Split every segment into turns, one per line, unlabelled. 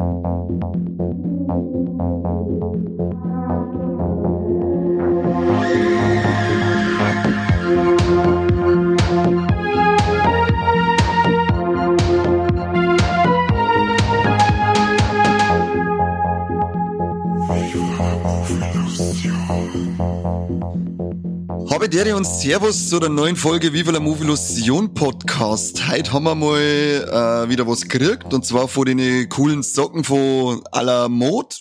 Thank you. Und Servus zu der neuen Folge Viva la Movie Illusion Podcast. Heute haben wir mal äh, wieder was gekriegt und zwar von den coolen Socken von à Mode.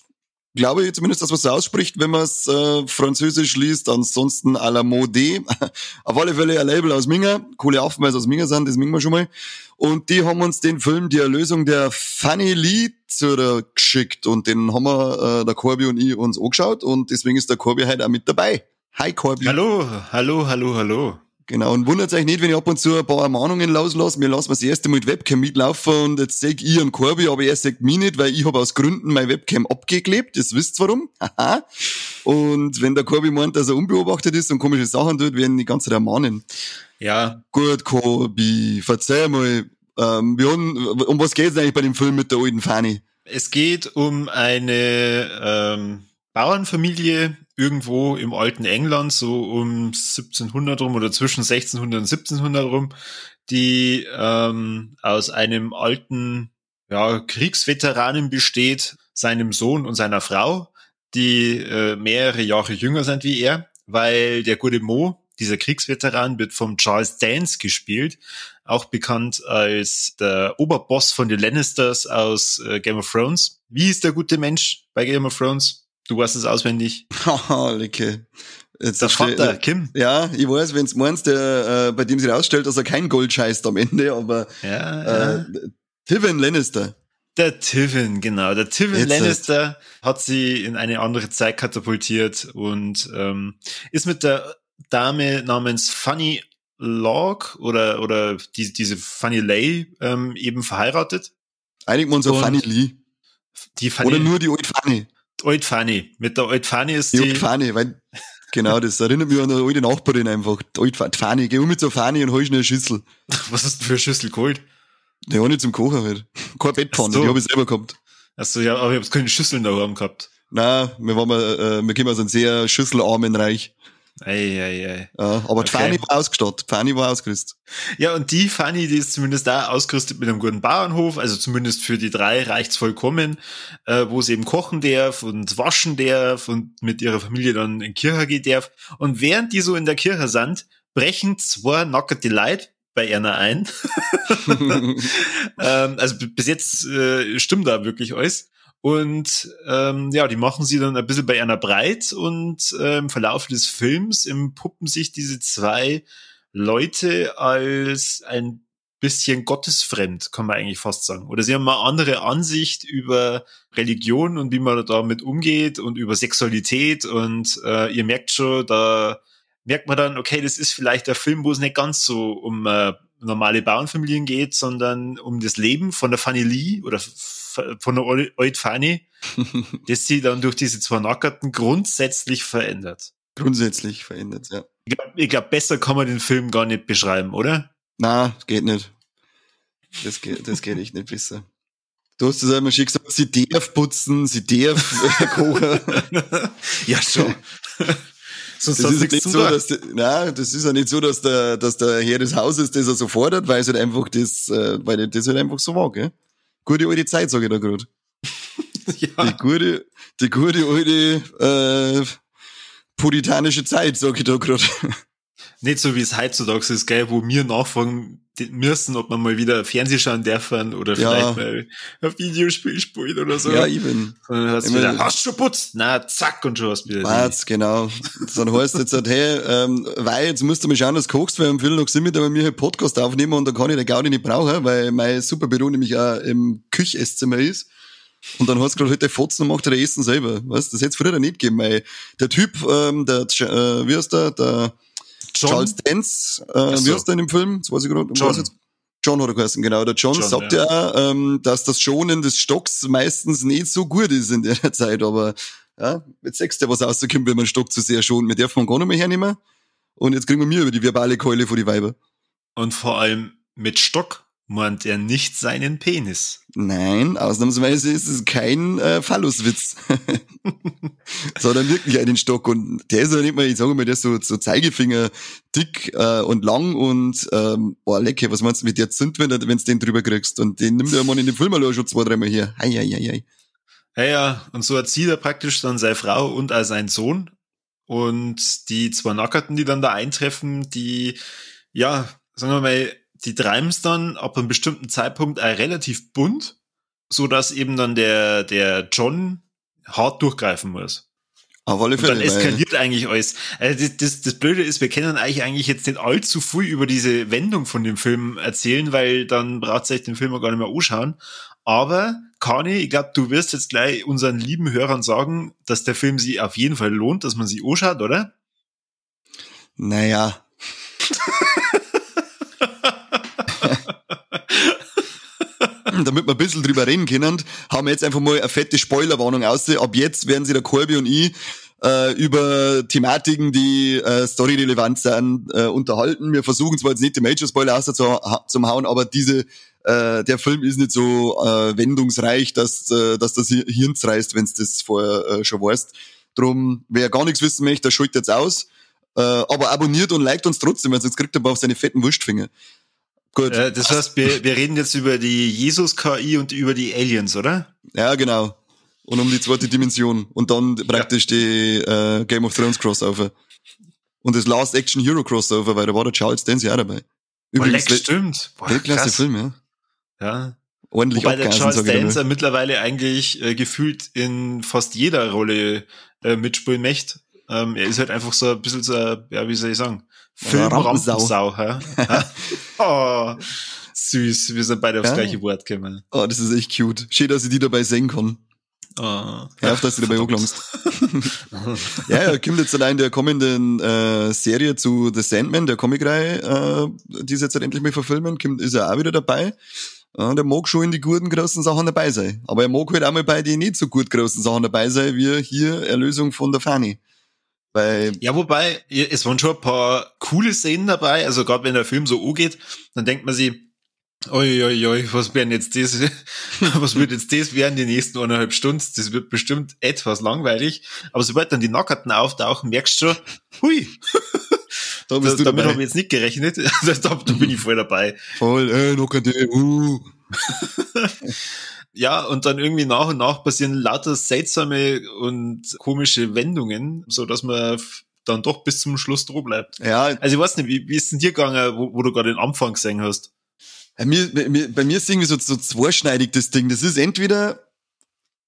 Glaube ich zumindest, dass man es ausspricht, wenn man es äh, französisch liest. Ansonsten à la Mode. Auf alle Fälle ein Label aus Minga. Coole Affen, aus Minga sind, das mingen wir schon mal. Und die haben uns den Film Die Erlösung der Funny Lee geschickt und den haben wir, äh, der Corby und ich, uns angeschaut und deswegen ist der Corby heute auch mit dabei. Hi Corby.
Hallo, hallo, hallo, hallo.
Genau, und wundert euch nicht, wenn ich ab und zu ein paar Ermahnungen loslasse. Wir lassen das erste Mal mit Webcam mitlaufen und jetzt sehe ich einen Corby, aber er sagt mich nicht, weil ich habe aus Gründen meine Webcam abgeklebt. Das wisst warum. Haha. und wenn der Corby meint, dass er unbeobachtet ist und komische Sachen tut, werden die ganze Zeit ermahnen.
Ja.
Gut, Corby, verzeih mal. Ähm, wir haben, um was geht's eigentlich bei dem Film mit der alten Fanny?
Es geht um eine ähm, Bauernfamilie irgendwo im alten England, so um 1700 rum oder zwischen 1600 und 1700 rum, die ähm, aus einem alten ja, Kriegsveteranen besteht, seinem Sohn und seiner Frau, die äh, mehrere Jahre jünger sind wie er, weil der gute Mo, dieser Kriegsveteran, wird vom Charles Dance gespielt, auch bekannt als der Oberboss von den Lannisters aus äh, Game of Thrones. Wie ist der gute Mensch bei Game of Thrones? Du weißt es auswendig.
Haha, Lecke.
Jetzt der Vater, Kim.
Ja, ich weiß, wenn du meinst, der, äh, bei dem sich herausstellt, dass er kein Gold scheißt am Ende, aber
ja, ja.
Äh, Tivin Lannister.
Der Tivin, genau. Der Tivin Lannister hat sie in eine andere Zeit katapultiert und ähm, ist mit der Dame namens Funny Log oder oder die, diese Funny Lay ähm, eben verheiratet.
Einigen wir uns auf Funny Lee.
Die Funny,
oder nur die Old Funny.
Old Fanny. Mit der Old Fanny ist
die.
Die
Old Fanny, weil, genau, das erinnert mich an eine alte Nachbarin einfach. Die Old Fanny. Geh um mit so Fanny und hol schnell eine Schüssel.
Was hast du für eine Schüssel geholt?
Ja, nicht zum Kochen halt. Keine Bettpfanne, so. die habe ich selber gehabt.
Achso, ja, aber ich habe keine Schüsseln daheim gehabt.
Nein, wir waren mal, äh, wir kommen aus einem sehr schüsselarmen Reich.
Ei, ei, ei.
Ja, aber die Fanny war ausgestattet, Fanny war ausgerüstet.
Ja, und die Fanny, die ist zumindest da ausgerüstet mit einem guten Bauernhof, also zumindest für die drei reicht's vollkommen, äh, wo sie eben kochen darf und waschen darf und mit ihrer Familie dann in Kirche gehen darf. Und während die so in der Kirche sind, brechen zwei nackerte Leute bei Erna ein. ähm, also bis jetzt äh, stimmt da wirklich alles. Und ähm, ja, die machen sie dann ein bisschen bei einer breit und äh, im Verlauf des Films empuppen sich diese zwei Leute als ein bisschen gottesfremd, kann man eigentlich fast sagen. Oder sie haben eine andere Ansicht über Religion und wie man damit umgeht und über Sexualität und äh, ihr merkt schon, da merkt man dann, okay, das ist vielleicht der Film, wo es nicht ganz so um äh, normale Bauernfamilien geht, sondern um das Leben von der Fanny Lee oder von der Old Fanny, das sie dann durch diese zwei Nackerten grundsätzlich verändert.
Grundsätzlich verändert, ja.
Ich glaube, glaub, besser kann man den Film gar nicht beschreiben, oder?
Na, geht nicht. Das geht, das geht echt nicht besser. Du hast es einmal schon gesagt, sie darf putzen, sie darf kochen.
ja, schon.
Sonst das ist ja nicht so, dass der, nein, das ist ja nicht so, dass der, dass der Herr des Hauses das so fordert, weil es halt einfach das, äh, weil das halt einfach so war, gell? Gute alte Zeit, sage ich da gerade. ja. Die gute, die gute alte äh, puritanische Zeit, sage ich da gerade.
Nicht so wie es heutzutage ist, gell, wo wir nachfragen müssen, ob man mal wieder Fernseh schauen dürfen oder
ja.
vielleicht mal ein Videospiel spielen oder so.
Ja, eben.
Dann hast du wieder, hast du schon putzt? Na, zack, und schon hast du wieder.
Warte, genau. Dann heißt jetzt halt, hey, ähm, weil jetzt musst du mal schauen, dass du kochst, weil am Viertel noch sind bei mir einen Podcast aufnehmen und da kann ich den Gaudi nicht brauchen, weil mein Superbüro nämlich auch im Küchesszimmer ist. Und dann hast du gerade heute Fotzen und macht er Essen selber. Weißt, das hätte es früher nicht gegeben, weil der Typ, ähm, der, äh, wie heißt der, der, John? Charles Dance, äh, so. wie heißt der in dem Film? Das weiß ich gerade.
John.
John hat er geheißen, genau. Der John, John sagt ja, ja ähm, dass das Schonen des Stocks meistens nicht so gut ist in der Zeit, aber ja, jetzt sagst du was rauskommt, wenn man Stock zu sehr schont. Wir dürfen gar nicht mehr hernehmen. Und jetzt kriegen wir mir über die verbale Keule vor die Weiber.
Und vor allem mit Stock meint er nicht seinen Penis.
Nein, ausnahmsweise ist es kein äh, Phalluswitz. Sondern wirklich einen Stock. Und der ist ja nicht mal, ich sage mal, der ist so, so Zeigefinger dick äh, und lang und ähm, boah, lecker, was meinst du mit der Zünd, wenn du den drüber kriegst? Und den nimmt er mal in den Film schon zwei, dreimal hier. Hei, hei, hei, hei.
Ja, ja, und so erzieht er praktisch dann seine Frau und auch seinen Sohn. Und die zwei Nackerten, die dann da eintreffen, die, ja, sagen wir mal, die treiben es dann ab einem bestimmten Zeitpunkt auch relativ bunt, so dass eben dann der, der John hart durchgreifen muss.
Auf alle Fälle.
Und dann eskaliert eigentlich alles. Also das, das, das Blöde ist, wir können eigentlich, eigentlich jetzt nicht allzu viel über diese Wendung von dem Film erzählen, weil dann braucht sich den Film gar nicht mehr anschauen. Aber, Kani, ich glaube, du wirst jetzt gleich unseren lieben Hörern sagen, dass der Film sich auf jeden Fall lohnt, dass man sich anschaut, oder?
Naja. damit wir ein bisschen drüber reden können, haben wir jetzt einfach mal eine fette Spoilerwarnung aus. Ab jetzt werden sich der Colby und ich äh, über Thematiken, die äh, storyrelevant sind, äh, unterhalten. Wir versuchen zwar jetzt nicht die Major-Spoiler aus zu, zum hauen, aber diese äh, der Film ist nicht so äh, wendungsreich, dass, äh, dass das Hirn zerreißt, wenn es das vorher äh, schon weißt. Drum, wer gar nichts wissen möchte, der schult jetzt aus. Äh, aber abonniert und liked uns trotzdem, weil sonst kriegt er auf seine fetten Wurstfinger.
Gut. Äh, das heißt, wir, wir reden jetzt über die Jesus-KI und über die Aliens, oder?
Ja, genau. Und um die zweite Dimension. Und dann praktisch ja. die äh, Game of Thrones Crossover. Und das Last Action Hero Crossover, weil da war der Charles Dance auch dabei.
Übrigens, Boah, stimmt.
Boah, klasse Film, ja.
Ja.
Ordentlich
Wobei der Charles Dance mittlerweile eigentlich äh, gefühlt in fast jeder Rolle äh, mitspielen möchte. Ähm, er ist halt einfach so ein bisschen so, ja, wie soll ich sagen, Filmrampensau. Ja? oh, süß, wir sind beide aufs ja. gleiche Wort gekommen.
Oh, das ist echt cute. Schön, dass ich die dabei sehen kann. Oh, ja, auf dass du dabei angelangst. ja, er kommt jetzt allein der kommenden äh, Serie zu The Sandman, der Comicreihe, äh, die sie jetzt halt endlich mal verfilmen, kommt, ist er auch wieder dabei. Ja, der mag schon in die guten großen Sachen dabei sein. Aber er mag halt auch mal bei den nicht so gut großen Sachen dabei sein, wie hier Erlösung von der Fanny.
Weil ja, wobei, es waren schon ein paar coole Szenen dabei. Also gerade wenn der Film so angeht, dann denkt man sich, oi, was werden jetzt das, was wird jetzt das werden die nächsten eineinhalb Stunden? Das wird bestimmt etwas langweilig. Aber sobald dann die Nackerten auftauchen, merkst du schon, hui. Da bist da, du damit habe ich jetzt nicht gerechnet. da, da bin ich voll dabei.
Voll, äh, Nackerte, uh.
Ja, und dann irgendwie nach und nach passieren lauter seltsame und komische Wendungen, so dass man dann doch bis zum Schluss droh bleibt. Ja. Also ich weiß nicht, wie, wie ist denn dir gegangen, wo, wo du gerade den Anfang gesehen hast?
Bei mir, bei mir, bei mir ist irgendwie so, so zweischneidig das Ding. Das ist entweder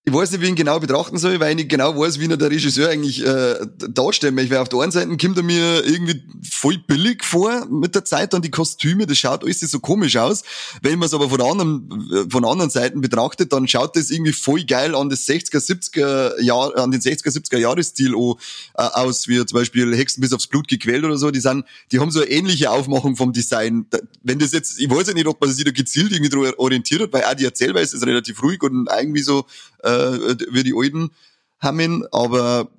ich weiß nicht, wie ich ihn genau betrachten soll, weil ich nicht genau weiß, wie ihn der Regisseur eigentlich äh, darstellen möchte. Weil auf der einen Seite kommt er mir irgendwie voll billig vor mit der Zeit und die Kostüme, das schaut alles so komisch aus. Wenn man es aber von anderen, von anderen Seiten betrachtet, dann schaut das irgendwie voll geil an das 60er, 70er Jahr, an den 60er, 70er Jahresstil äh, aus, wie zum Beispiel Hexen bis aufs Blut gequält oder so. Die sind, die haben so eine ähnliche Aufmachung vom Design. Wenn das jetzt, ich weiß ja nicht, ob man sich da gezielt irgendwie orientiert hat, weil auch die Erzählweise ist relativ ruhig und irgendwie so, äh, wie die alten haben, aber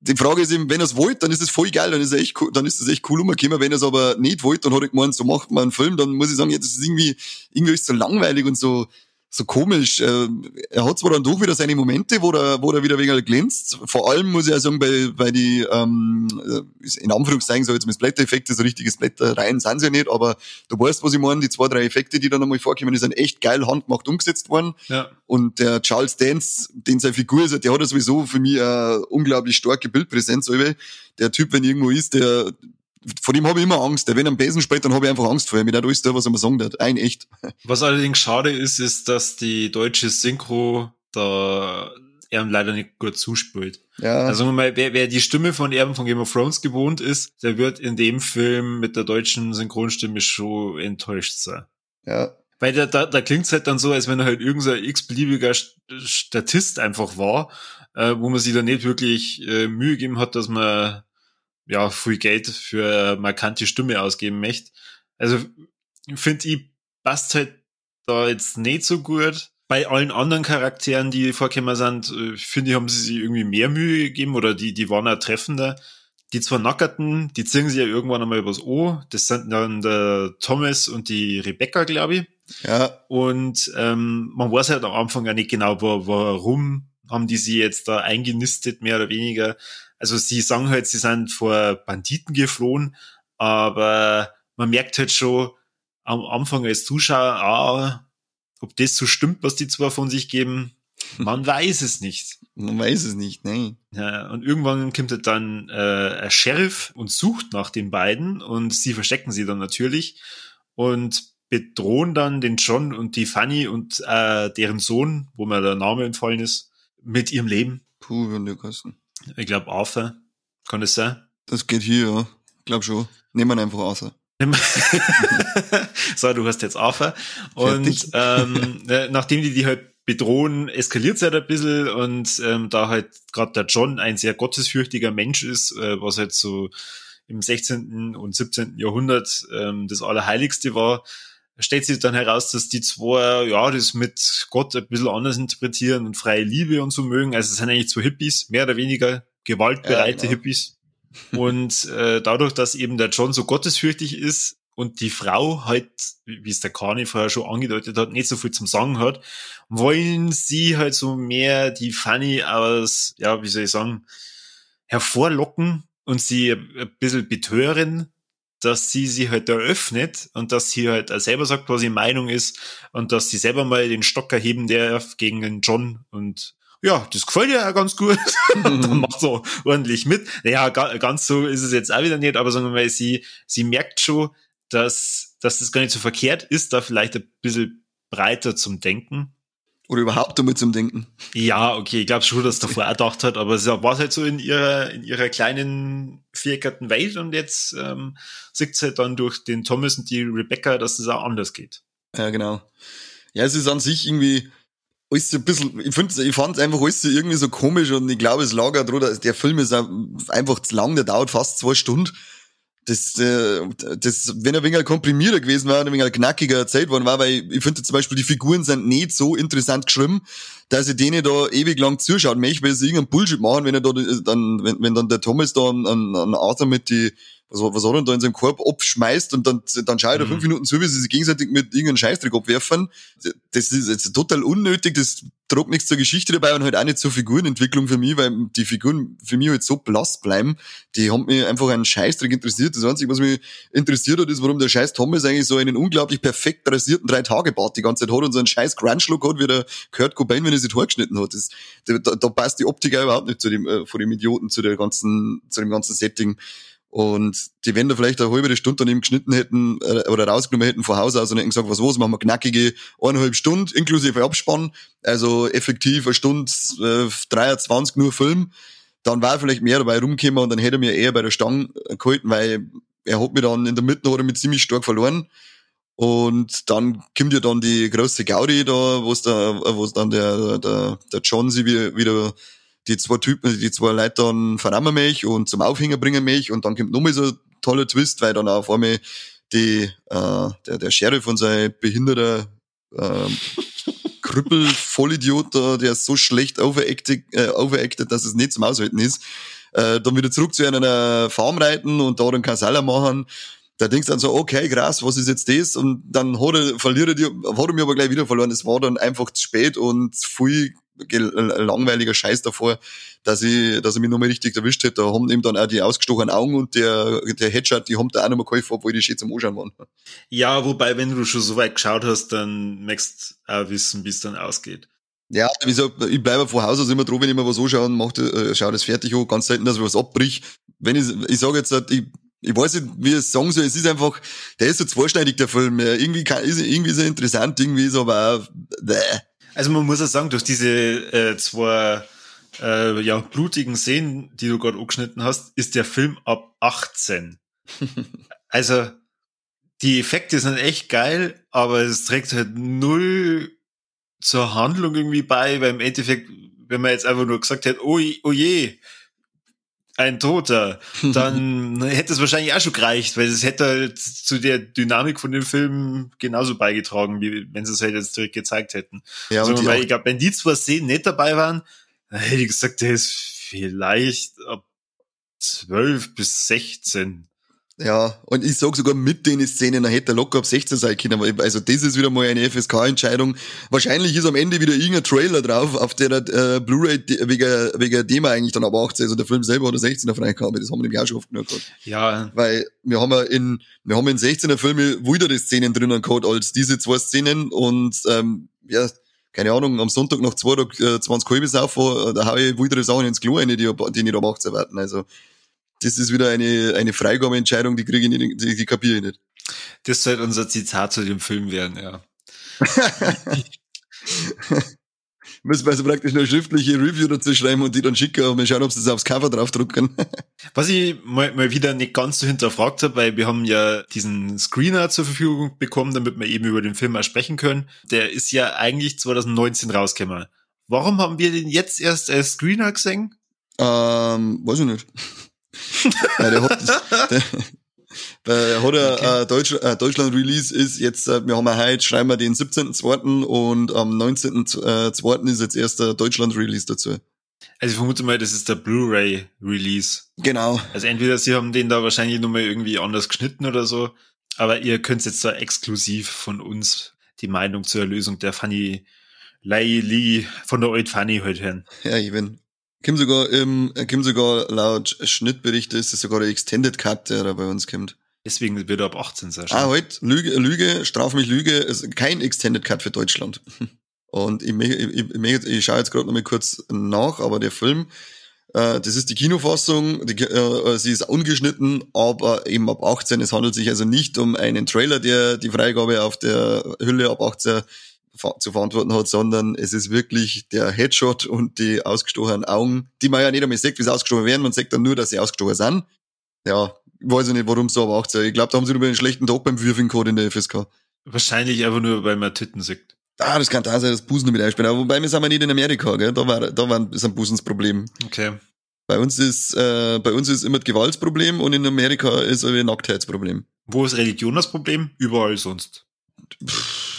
die Frage ist eben, wenn er es wollt, dann ist es voll geil, dann ist es echt cool, dann ist es echt cool umgekommen. Wenn er es aber nicht wollt, dann hat er gemeint, so macht man einen Film, dann muss ich sagen, ja, das ist irgendwie, irgendwie ist so langweilig und so, so komisch. Äh, er hat zwar dann doch wieder seine Momente, wo er, wo er wieder wegen glänzt. Vor allem muss ich ja sagen, bei, bei die, ähm, in Anführungszeichen so jetzt mit Splatter-Effekte, so richtige Splatter-Reihen sind sie ja nicht, aber du weißt, was ich meine, die zwei, drei Effekte, die dann einmal vorkommen, die sind echt geil handgemacht umgesetzt worden. Ja. Und der Charles Dance, den seine Figur ist, der hat ja sowieso für mich eine unglaublich starke Bildpräsenz. Der Typ, wenn irgendwo ist, der, vor dem habe ich immer Angst. Wenn er am Besen spricht, dann habe ich einfach Angst vor ihm. Mit alles da, was er mir sagen wird. Ein echt.
Was allerdings schade ist, ist, dass die deutsche Synchro da er leider nicht gut zuspielt. Ja. Also mal, wer, wer die Stimme von Erben von Game of Thrones gewohnt ist, der wird in dem Film mit der deutschen Synchronstimme schon enttäuscht sein.
Ja.
Weil da, da, da klingt's halt dann so, als wenn er halt irgendein x-beliebiger Statist einfach war, äh, wo man sich da nicht wirklich äh, Mühe gegeben hat, dass man ja, viel Geld für markante Stimme ausgeben möchte. Also finde ich, passt halt da jetzt nicht so gut. Bei allen anderen Charakteren, die vorgekommen sind, äh, finde ich, haben sie sich irgendwie mehr Mühe gegeben oder die, die waren auch treffender. Die zwei Nackerten, die ziehen sich ja irgendwann einmal übers O. Das sind dann der Thomas und die Rebecca, glaube ich.
Ja.
Und ähm, man weiß halt am Anfang ja nicht genau, warum haben die sie jetzt da eingenistet, mehr oder weniger. Also sie sagen halt, sie sind vor Banditen geflohen, aber man merkt halt schon am Anfang als Zuschauer, ah, ob das so stimmt, was die zwei von sich geben, man weiß es nicht.
Man weiß es nicht, nein.
Ja, und irgendwann kommt halt dann äh, ein Sheriff und sucht nach den beiden und sie verstecken sie dann natürlich und bedrohen dann den John und die Fanny und äh, deren Sohn, wo mir der Name entfallen ist, mit ihrem Leben.
Puh, kosten.
Ich glaube Arthur. Kann das sein?
Das geht hier, ja. Glaub schon. Nehmen wir einfach Arthur.
so, du hast jetzt Arthur. Und ähm, äh, nachdem die die halt bedrohen, eskaliert es halt ein bisschen und ähm, da halt gerade der John ein sehr gottesfürchtiger Mensch ist, äh, was halt so im 16. und 17. Jahrhundert ähm, das Allerheiligste war, stellt sich dann heraus, dass die zwei, ja, das mit Gott ein bisschen anders interpretieren und freie Liebe und so mögen. Also es sind eigentlich zwei Hippies, mehr oder weniger gewaltbereite ja, genau. Hippies. Und äh, dadurch, dass eben der John so gottesfürchtig ist und die Frau halt, wie es der Kani vorher schon angedeutet hat, nicht so viel zum Sagen hat, wollen sie halt so mehr die Fanny aus, ja, wie soll ich sagen, hervorlocken und sie ein bisschen betören, dass sie sich halt eröffnet und dass sie halt selber sagt, was ihre Meinung ist und dass sie selber mal den Stock erheben darf gegen den John und ja, das gefällt ihr ja ganz gut. dann macht so ordentlich mit. Naja, ganz so ist es jetzt auch wieder nicht, aber sagen wir mal, sie, sie merkt schon, dass, dass das gar nicht so verkehrt ist, da vielleicht ein bisschen breiter zum Denken.
Oder überhaupt damit zum Denken.
Ja, okay, ich glaube schon, dass davor auch gedacht hat, aber es war halt so in ihrer, in ihrer kleinen vierkerten Welt und jetzt ähm, sieht sie halt dann durch den Thomas und die Rebecca, dass das auch anders geht.
Ja, genau. Ja, es ist an sich irgendwie, alles ein bisschen, ich finde, ich fand einfach alles irgendwie so komisch und ich glaube, es lag auch drüber, der Film ist einfach zu lang, der dauert fast zwei Stunden. Das, äh, das, wenn er ein wenig komprimierter gewesen wäre, ein wenig knackiger erzählt worden war, weil ich finde zum Beispiel, die Figuren sind nicht so interessant geschrieben, dass ich denen da ewig lang zuschauen möchte, weil sie irgendeinen Bullshit machen, wenn er da dann, wenn, wenn dann der Thomas da an, an Arthur mit die, was, was hat er da in seinem Korb abschmeißt und dann, dann schaut er mhm. fünf Minuten zu, wie sie sich gegenseitig mit irgendeinem Scheißdreck abwerfen. Das ist jetzt total unnötig, das tragt nichts zur Geschichte dabei und halt auch nicht zur Figurenentwicklung für mich, weil die Figuren für mich halt so blass bleiben. Die haben mich einfach einen Scheißdreck interessiert. Das Einzige, was mich interessiert hat, ist, warum der scheiß Thomas eigentlich so einen unglaublich perfekt rasierten Drei-Tage-Bart die ganze Zeit hat und so einen scheiß Grunge-Look hat, wie der Kurt Cobain, wenn er sich vorgeschnitten hat. Das, da, da passt die Optik auch überhaupt nicht zu dem, äh, von dem Idioten, zu der ganzen, zu dem ganzen Setting. Und die, wenn da vielleicht eine halbe Stunde an ihm geschnitten hätten äh, oder rausgenommen hätten von Haus aus und hätten gesagt, was was, machen wir knackige eineinhalb Stunden inklusive Abspann, also effektiv eine Stunde äh, 23 nur Film, dann war vielleicht mehr dabei rumgekommen und dann hätte er mir eher bei der Stange gehalten, weil er hat mir dann in der Mitte hat er mich ziemlich stark verloren. Und dann kommt ja dann die große Gaudi da, wo es da, wo es dann der, der, der John sie wieder die zwei Typen, die zwei Leute dann verrammen mich und zum Aufhänger bringen mich und dann kommt nochmal so ein toller Twist, weil dann auf einmal die, äh, der, der Sheriff und sein behinderter äh, Krüppel, Vollidiot, der ist so schlecht overacted, äh, overacted, dass es nicht zum Aushalten ist, äh, dann wieder zurück zu einer Farm reiten und da dann Kasala machen. Da denkst du dann so, okay, krass, was ist jetzt das? Und dann hat er, verliert er, die, hat er mir aber gleich wieder verloren. Es war dann einfach zu spät und viel langweiliger Scheiß davor, dass ich, dass er mich nochmal richtig erwischt hätte. Da haben ihm dann auch die ausgestochenen Augen und der, der Headshot, die haben da auch nochmal geholfen, obwohl die schön zum Anschauen waren.
Ja, wobei, wenn du schon so weit geschaut hast, dann möchtest du auch wissen, wie es dann ausgeht.
Ja, wie gesagt, ich bleibe vor Haus also immer dran, wenn ich mir was anschaue und mache, äh, schau das fertig an. Ganz selten, dass ich was abbrich. Wenn ich, ich sage jetzt, ich, ich weiß nicht, wie ich es sagen soll. Es ist einfach, der ist so zweischneidig, der Film. Irgendwie, kann, ist, irgendwie ist er interessant, irgendwie ist er aber auch, bäh.
Also man muss ja sagen, durch diese äh, zwei äh, ja, blutigen Szenen, die du gerade angeschnitten hast, ist der Film ab 18. also die Effekte sind echt geil, aber es trägt halt null zur Handlung irgendwie bei, weil im Endeffekt, wenn man jetzt einfach nur gesagt hätte, oh, oh je, ein Toter, dann hätte es wahrscheinlich auch schon gereicht, weil es hätte halt zu der Dynamik von dem Film genauso beigetragen, wie wenn sie es halt jetzt direkt gezeigt hätten. Ja, also, weil ich glaube, wenn die zwei Szenen nicht dabei waren, dann hätte ich gesagt, der ist vielleicht ab 12 bis 16.
Ja, und ich sag sogar mit den Szenen, er hätte locker ab 16 sein können. Also das ist wieder mal eine FSK-Entscheidung. Wahrscheinlich ist am Ende wieder irgendein Trailer drauf, auf der äh, Blu-ray wegen, wegen dem eigentlich dann aber 18. Also der Film selber hat 16er Freigabe, das haben wir nämlich auch schon oft genug gehabt.
Ja.
Weil wir haben ja in, wir haben in 16er Filme wieder Szenen drinnen gehabt als diese zwei Szenen und ähm, ja, keine Ahnung, am Sonntag nach zwei äh, 20 Kolbe saufen, da hau ich wieder Sachen ins Klo rein, die, die nicht ab 18 werden. Also das ist wieder eine, eine Freigabeentscheidung, die kriege ich nicht, die, die kapiere ich nicht.
Das sollte unser Zitat zu dem Film werden, ja.
Müssen wir also praktisch eine schriftliche Review dazu schreiben und die dann schicken und wir schauen, ob sie das aufs Cover draufdrucken.
Was ich mal, mal wieder nicht ganz so hinterfragt habe, weil wir haben ja diesen Screener zur Verfügung bekommen, damit wir eben über den Film auch sprechen können. Der ist ja eigentlich 2019 rausgekommen. Warum haben wir den jetzt erst als Screener gesehen?
Ähm, weiß ich nicht. Ja, der hat, der, der hat okay. äh, Deutsch, äh, Deutschland-Release ist jetzt, äh, wir haben ja heute, schreiben wir den 17.2. und am 19.2. ist jetzt erst der Deutschland-Release dazu.
Also ich vermute mal, das ist der Blu-ray-Release.
Genau.
Also entweder sie haben den da wahrscheinlich nochmal irgendwie anders geschnitten oder so, aber ihr könnt jetzt da exklusiv von uns die Meinung zur Erlösung der Fanny Lai Lee von der Old Fanny heute hören.
Ja, ich bin Kim sogar im, Kim sogar laut Schnittberichte ist es sogar der Extended Cut, der da bei uns kommt.
Deswegen wird er ab 18 sein.
Ah, halt, Lüge, Lüge, straf mich Lüge, ist kein Extended Cut für Deutschland. Und ich, ich, ich, ich schaue jetzt gerade noch mal kurz nach, aber der Film, äh, das ist die Kinofassung, die, äh, sie ist ungeschnitten, aber eben ab 18. Es handelt sich also nicht um einen Trailer, der die Freigabe auf der Hülle ab 18 zu verantworten hat, sondern es ist wirklich der Headshot und die ausgestochenen Augen, die man ja nicht einmal sieht, wie sie ausgestochen werden. Man sagt dann nur, dass sie ausgestochen sind. Ja, weiß ich nicht, warum so aber auch so. Ich glaube, da haben sie nur einen schlechten Tag beim Würfeln gehabt in der FSK.
Wahrscheinlich einfach nur, weil man Titten sieht.
Ah, das kann da sein, dass Busen mit einspielen. Aber wobei wir sind wir nicht in Amerika, gell? Da war, da war, ist ein Busensproblem.
Okay.
Bei uns ist, äh, bei uns ist immer das Gewaltsproblem und in Amerika ist ein Nacktheitsproblem.
Wo ist Religion das Problem? Überall sonst.
Pff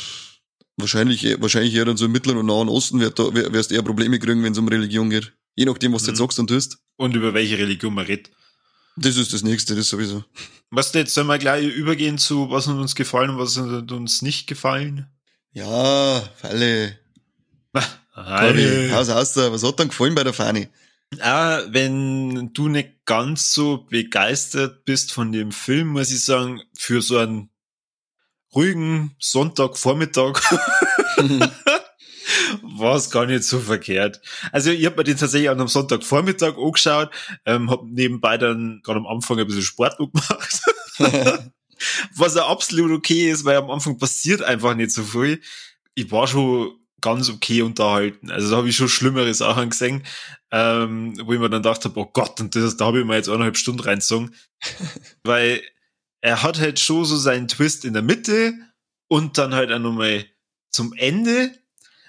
Wahrscheinlich, wahrscheinlich eher dann so im Mittleren und Nahen Osten wird da, wirst eher Probleme kriegen, wenn es um Religion geht. Je nachdem, was mhm. du jetzt mhm. sagst und tust.
Und über welche Religion man redet.
Das ist das nächste, das sowieso.
Was jetzt sollen wir gleich übergehen zu, was hat uns gefallen und was hat uns nicht gefallen?
Ja, Falle.
Hi.
Haus aus da. Was hat dann gefallen bei der Fani?
Ah, wenn du nicht ganz so begeistert bist von dem Film, muss ich sagen, für so einen ruhigen Sonntagvormittag war es gar nicht so verkehrt. Also ich habe mir den tatsächlich an einem Sonntagvormittag angeschaut, ähm, habe nebenbei dann gerade am Anfang ein bisschen Sport gemacht. Was ja absolut okay ist, weil am Anfang passiert einfach nicht so viel. Ich war schon ganz okay unterhalten. Also da habe ich schon schlimmere Sachen gesehen, ähm, wo ich mir dann gedacht habe, oh Gott, und das, da habe ich mir jetzt eineinhalb Stunden reingezogen. weil er hat halt schon so seinen Twist in der Mitte und dann halt auch nochmal zum Ende.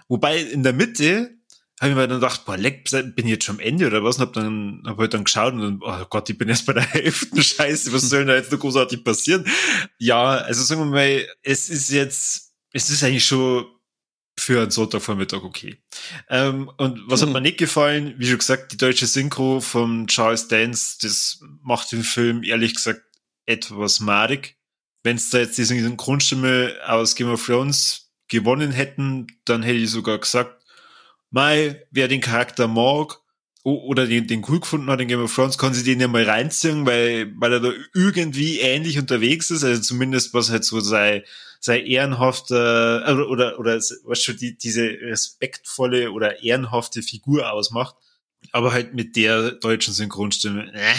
Wobei in der Mitte habe ich mir dann gedacht, boah, leck, bin ich jetzt schon am Ende oder was? Und hab dann, hab halt dann geschaut und dann, oh Gott, ich bin erst bei der Hälfte, scheiße, was soll denn da jetzt noch großartig passieren? Ja, also sagen wir mal, es ist jetzt, es ist eigentlich schon für einen Sonntagvormittag okay. Ähm, und was mhm. hat mir nicht gefallen? Wie schon gesagt, die deutsche Synchro von Charles Dance, das macht den Film ehrlich gesagt etwas madig. Wenn es da jetzt diese Grundstimme aus Game of Thrones gewonnen hätten, dann hätte ich sogar gesagt, Mai, wer den Charakter mag oder den, den cool gefunden hat in Game of Thrones, kann sich den ja mal reinziehen, weil, weil er da irgendwie ähnlich unterwegs ist, also zumindest was halt so sei, sei ehrenhafte oder, oder, oder was schon die, diese respektvolle oder ehrenhafte Figur ausmacht, aber halt mit der deutschen Synchronstimme, äh,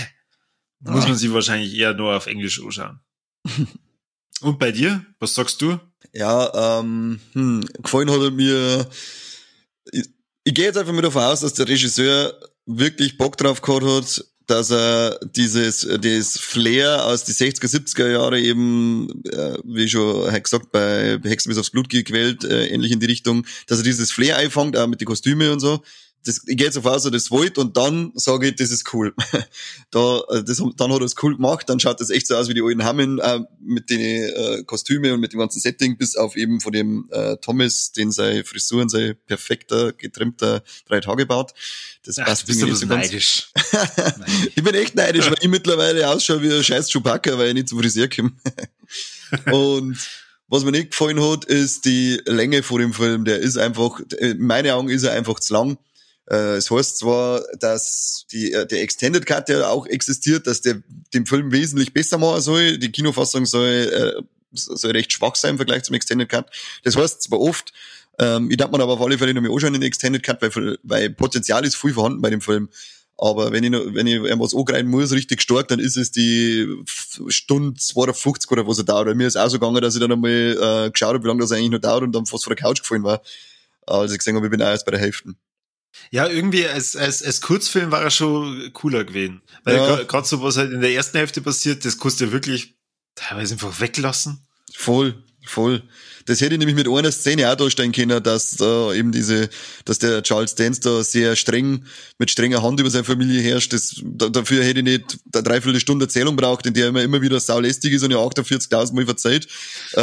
muss man sich wahrscheinlich eher nur auf Englisch anschauen. Und bei dir? Was sagst du?
Ja, ähm, hm, gefallen hat er mir. Ich, ich gehe jetzt einfach mal davon aus, dass der Regisseur wirklich Bock drauf gehabt hat, dass er dieses, das Flair aus die 60er, 70er Jahre eben, äh, wie schon gesagt, bei Hexen bis aufs Blut gequält, äh, ähnlich in die Richtung, dass er dieses Flair einfängt, auch mit den Kostüme und so das, ich gehe jetzt auf also das wollt und dann sage ich, das ist cool. da, äh, das, dann hat er es cool gemacht, dann schaut das echt so aus wie die alten Hammen äh, mit den äh, Kostüme und mit dem ganzen Setting, bis auf eben von dem äh, Thomas, den sei Frisur und sei perfekter, getrimmter Drei-Tage-Bart.
Das Ach, passt mir nicht so neidisch.
ich bin echt neidisch, weil ich mittlerweile ausschaue wie ein scheiß Chewbacca, weil ich nicht zum Friseur komme. und was mir nicht gefallen hat, ist die Länge vor dem Film. Der ist einfach, in meinen Augen ist er einfach zu lang. Äh, es heißt zwar, dass die, äh, der Extended Cut, der auch existiert, dass der den Film wesentlich besser machen soll. Die Kinofassung soll, äh, soll recht schwach sein im Vergleich zum Extended Cut. Das heißt zwar oft, ähm, ich darf man aber auf alle Fälle noch mal anschauen in den Extended Cut, weil, weil Potenzial ist viel vorhanden bei dem Film. Aber wenn ich, noch, wenn ich irgendwas angreifen muss, richtig stark, dann ist es die Stunde 52 oder was er dauert. Mir ist auch so gegangen, dass ich dann einmal äh, geschaut habe, wie lange das eigentlich noch dauert und dann fast vor der Couch gefallen war. Als ich gesehen habe, ich bin auch erst bei der Hälfte.
Ja, irgendwie als, als, als Kurzfilm war er schon cooler gewesen. Weil ja. gerade so, was halt in der ersten Hälfte passiert, das kostet ja wirklich teilweise einfach weglassen.
Voll, voll. Das hätte ich nämlich mit einer Szene auch darstellen können, dass da eben diese, dass der Charles Dance da sehr streng, mit strenger Hand über seine Familie herrscht. Das, da, dafür hätte ich nicht eine Dreiviertelstunde Erzählung braucht, in der er immer wieder saulästig ist und ja 48.000 Mal verzeiht, äh,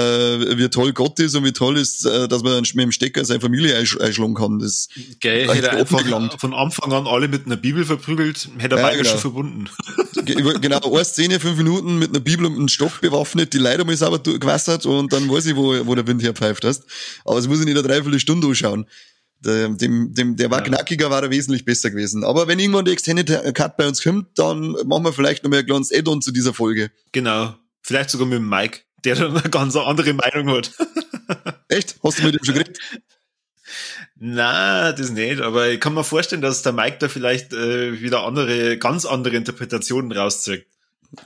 wie toll Gott ist und wie toll ist, äh, dass man mit dem Stecker seine Familie einsch einschlagen kann. Das
Geil, hätte er einfach von Anfang an alle mit einer Bibel verprügelt, hätte er ja, beide genau. schon verbunden.
genau, eine Szene, fünf Minuten mit einer Bibel und einem Stock bewaffnet, die Leider mal sauber gewassert und dann weiß ich, wo, wo der Wind herpfeift hast. Aber es muss ich nicht eine Dreiviertelstunde anschauen. Der, dem, dem, der war ja. knackiger, war er wesentlich besser gewesen. Aber wenn irgendwann der Extended Cut bei uns kommt, dann machen wir vielleicht noch mal ein kleines Add-on zu dieser Folge.
Genau. Vielleicht sogar mit dem Mike, der dann eine ganz andere Meinung hat.
Echt? Hast du mit dem schon geredet?
Na, das nicht, aber ich kann mir vorstellen, dass der Mike da vielleicht äh, wieder andere, ganz andere Interpretationen rauszieht.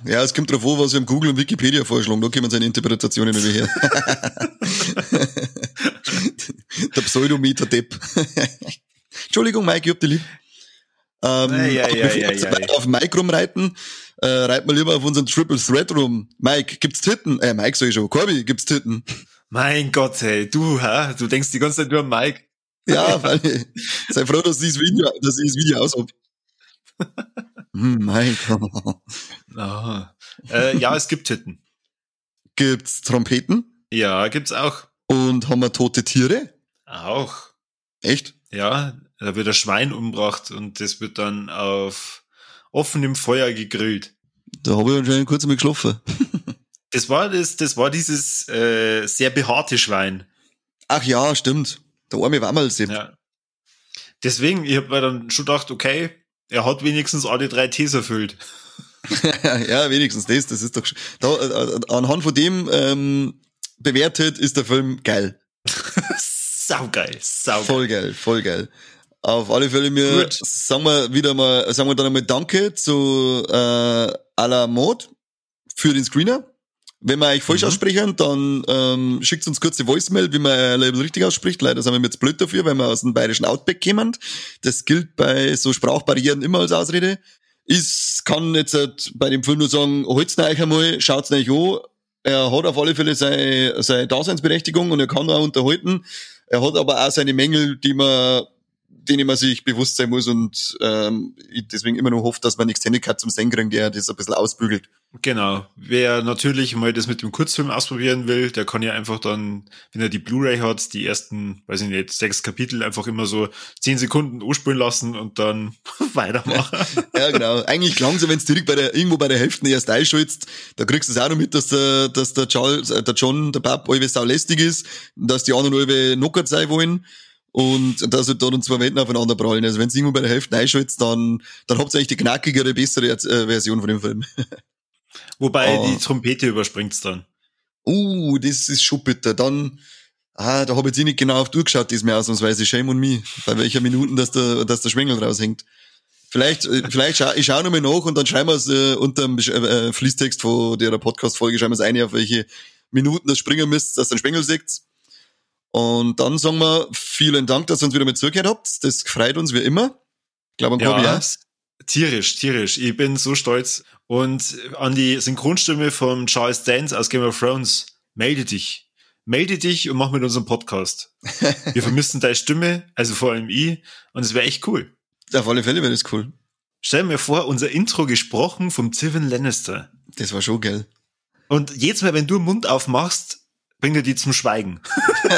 Ja, es kommt drauf an, was wir im Google und Wikipedia vorschlagen. Da kommen seine Interpretationen über her. Der Pseudometer-Depp. Entschuldigung, Mike, ich hab dich lieb. Ähm, ja, ja, ja, ja, auf Mike rumreiten, äh, reiten wir lieber auf unseren Triple Thread rum. Mike, gibt's Titten? Äh, Mike sag ich schon. Corby, gibt's Titten?
Mein Gott, hey, du, hä? Du denkst die ganze Zeit nur an Mike.
Ja, weil ich, sei froh, dass ich das Video, dass ich das Video aus. Hm,
Äh, ja, es gibt Titten.
Gibt's Trompeten?
Ja, gibt's auch.
Und haben wir tote Tiere?
Auch.
Echt?
Ja, da wird ein Schwein umgebracht und das wird dann auf offenem Feuer gegrillt.
Da habe ich anscheinend kurz mal geschlafen.
das war das, das war dieses äh, sehr behaarte Schwein.
Ach ja, stimmt. Der arme Wammelsepp.
Ja. Deswegen, ich habe mir dann schon gedacht, okay, er hat wenigstens alle drei Ts erfüllt.
ja, wenigstens das, das ist doch da, äh, anhand von dem ähm, bewertet ist der Film geil.
saugeil, saugeil.
Voll geil, voll geil. Auf alle Fälle mir Gut. sagen wir wieder mal, sagen wir dann einmal Danke zu äh, à la Mod für den Screener. Wenn wir euch falsch mhm. aussprechen, dann ähm, schickt uns kurze Voicemail, wie man ein Label richtig ausspricht. Leider sind wir jetzt blöd dafür, weil wir aus dem bayerischen Outback kommen. Das gilt bei so Sprachbarrieren immer als Ausrede. Ich kann jetzt halt bei dem Film nur sagen, holt's euch einmal, schaut's euch an. Er hat auf alle Fälle seine, seine Daseinsberechtigung und er kann auch unterhalten. Er hat aber auch seine Mängel, die man denen man sich bewusst sein muss und ähm, ich deswegen immer noch hoffe, dass man nichts hat zum Singen, der das ein bisschen ausbügelt.
Genau. Wer natürlich mal das mit dem Kurzfilm ausprobieren will, der kann ja einfach dann, wenn er die Blu-ray hat, die ersten, weiß ich nicht, sechs Kapitel einfach immer so zehn Sekunden urspulen lassen und dann weitermachen.
ja, genau. Eigentlich klang so, wenn es direkt bei der, irgendwo bei der Hälfte erst einschaltest, da kriegst du es auch noch mit, dass der, dass der Charles, äh, der John, der Pap, allweil sau lästig ist, dass die anderen allweil knockert sein wollen und dass halt dann zwei Welten aufeinander prallen. Also wenn es irgendwo bei der Hälfte einschaltet, dann, dann habt ihr eigentlich die knackigere, bessere äh, Version von dem Film.
Wobei oh. die Trompete überspringt's dann.
Uh, das ist schon bitter. Dann, ah, da habe ich jetzt nicht genau auf durchgeschaut, diesmal ausnahmsweise. Shame on me. Bei welcher Minuten, dass der, dass der Schwengel raushängt. Vielleicht, äh, vielleicht schau, ich schaue nochmal nach und dann schreiben wir es äh, unter dem äh, Fließtext von der Podcast-Folge, schreiben wir es ein, auf welche Minuten das springen müsst, dass der Spengel seht. Und dann sagen wir vielen Dank, dass ihr uns wieder mit zugehört habt. Das freut uns wie immer. Ich glaube,
ja, ja. Tierisch, tierisch. Ich bin so stolz. Und an die Synchronstimme von Charles Dance aus Game of Thrones, melde dich. melde dich und mach mit unserem Podcast. Wir vermissen deine Stimme, also vor allem ich, und es wäre echt cool.
Auf alle Fälle wäre das cool.
Stell mir vor, unser Intro gesprochen vom Tywin Lannister.
Das war schon geil.
Und jedes Mal, wenn du den Mund aufmachst, bringt er die zum Schweigen.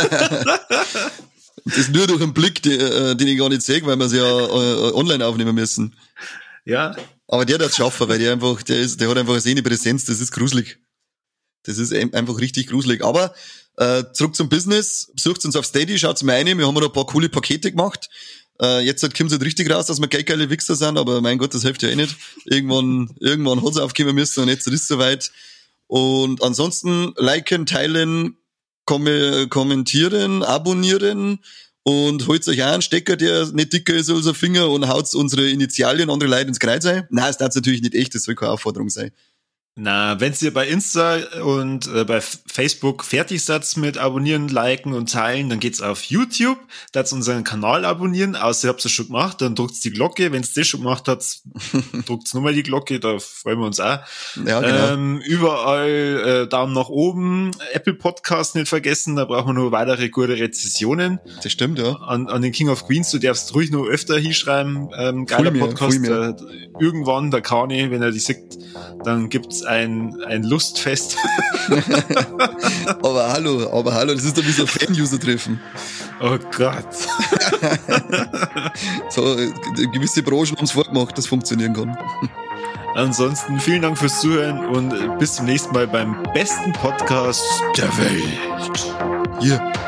das nur durch einen Blick, den, den ich gar nicht sehe, weil wir es ja äh, online aufnehmen müssen.
Ja.
Aber der hat es schaffen, weil der einfach, der ist, der hat einfach eine Sehne-Präsenz, das ist gruselig. Das ist einfach richtig gruselig. Aber äh, zurück zum Business. Besucht uns auf Steady, schaut's mal rein. Wir haben da ein paar coole Pakete gemacht. Äh, jetzt halt kommt es halt richtig raus, dass wir geile Wichser sind, aber mein Gott, das hilft ja eh nicht. Irgendwann, irgendwann hat es aufkommen müssen und jetzt ist es soweit. Und ansonsten liken, teilen, kom kommentieren, abonnieren und holt euch auch einen Stecker, der nicht dicker ist als ein Finger und haut unsere Initialien andere Leute ins Kreuz ein. Nein, das darf natürlich nicht echt, das soll keine Aufforderung sein.
Na, wenn ihr bei Insta und äh, bei Facebook fertig seid mit Abonnieren, Liken und Teilen, dann geht's auf YouTube, da unseren Kanal abonnieren, außer ihr habt es schon gemacht, dann drückt die Glocke, wenn es das schon gemacht habt, drückt nochmal die Glocke, da freuen wir uns auch. Ja, genau. Ähm, überall äh, Daumen nach oben, Apple Podcast nicht vergessen, da brauchen wir nur weitere gute Rezessionen.
Das stimmt, ja.
An, an den King of Queens, du darfst ruhig noch öfter hinschreiben, ähm, geiler mir, Podcast, äh, irgendwann, der Kani, wenn er die sieht, dann gibt's ein, ein Lustfest.
aber hallo, aber hallo, das ist doch wie so ein Fan-User-Treffen.
Oh Gott.
so, gewisse Branchen haben es vorgemacht, dass funktionieren kann.
Ansonsten vielen Dank fürs Zuhören und bis zum nächsten Mal beim besten Podcast der Welt.
Yeah.